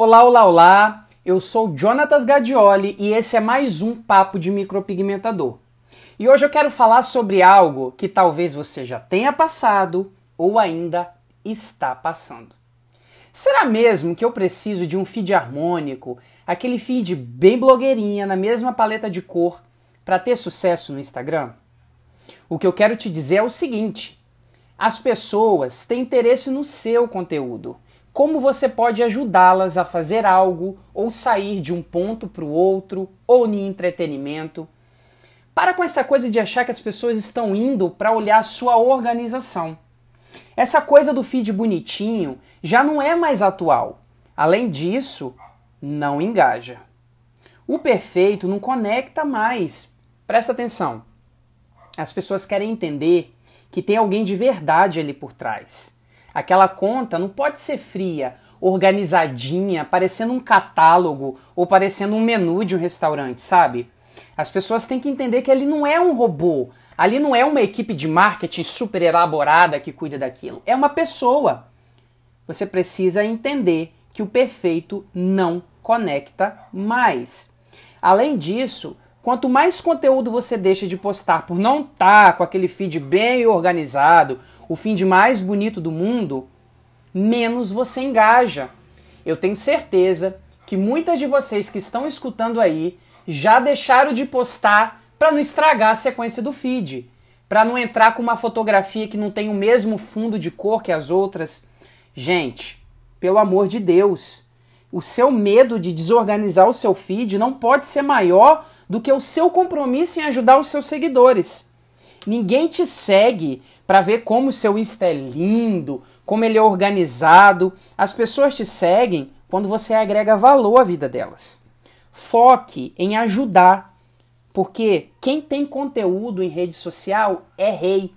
Olá, olá, olá! Eu sou Jonatas Gadioli e esse é mais um Papo de Micropigmentador. E hoje eu quero falar sobre algo que talvez você já tenha passado ou ainda está passando. Será mesmo que eu preciso de um feed harmônico, aquele feed bem blogueirinha, na mesma paleta de cor, para ter sucesso no Instagram? O que eu quero te dizer é o seguinte: as pessoas têm interesse no seu conteúdo como você pode ajudá-las a fazer algo ou sair de um ponto para o outro ou em entretenimento. Para com essa coisa de achar que as pessoas estão indo para olhar sua organização. Essa coisa do feed bonitinho já não é mais atual. Além disso, não engaja. O perfeito não conecta mais. Presta atenção. As pessoas querem entender que tem alguém de verdade ali por trás Aquela conta não pode ser fria, organizadinha, parecendo um catálogo ou parecendo um menu de um restaurante, sabe? As pessoas têm que entender que ali não é um robô, ali não é uma equipe de marketing super elaborada que cuida daquilo, é uma pessoa. Você precisa entender que o perfeito não conecta mais. Além disso, Quanto mais conteúdo você deixa de postar por não estar tá com aquele feed bem organizado, o feed mais bonito do mundo, menos você engaja. Eu tenho certeza que muitas de vocês que estão escutando aí já deixaram de postar para não estragar a sequência do feed, para não entrar com uma fotografia que não tem o mesmo fundo de cor que as outras. Gente, pelo amor de Deus, o seu medo de desorganizar o seu feed não pode ser maior do que o seu compromisso em ajudar os seus seguidores. Ninguém te segue para ver como o seu Insta é lindo, como ele é organizado. As pessoas te seguem quando você agrega valor à vida delas. Foque em ajudar, porque quem tem conteúdo em rede social é rei.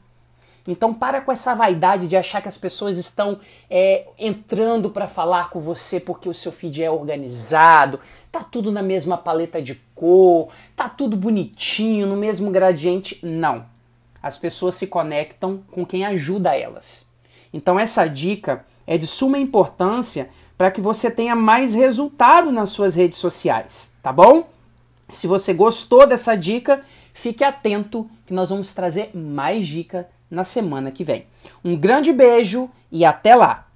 Então para com essa vaidade de achar que as pessoas estão é, entrando para falar com você porque o seu feed é organizado, tá tudo na mesma paleta de cor, tá tudo bonitinho, no mesmo gradiente. Não. As pessoas se conectam com quem ajuda elas. Então essa dica é de suma importância para que você tenha mais resultado nas suas redes sociais, tá bom? Se você gostou dessa dica, fique atento que nós vamos trazer mais dicas na semana que vem. Um grande beijo e até lá!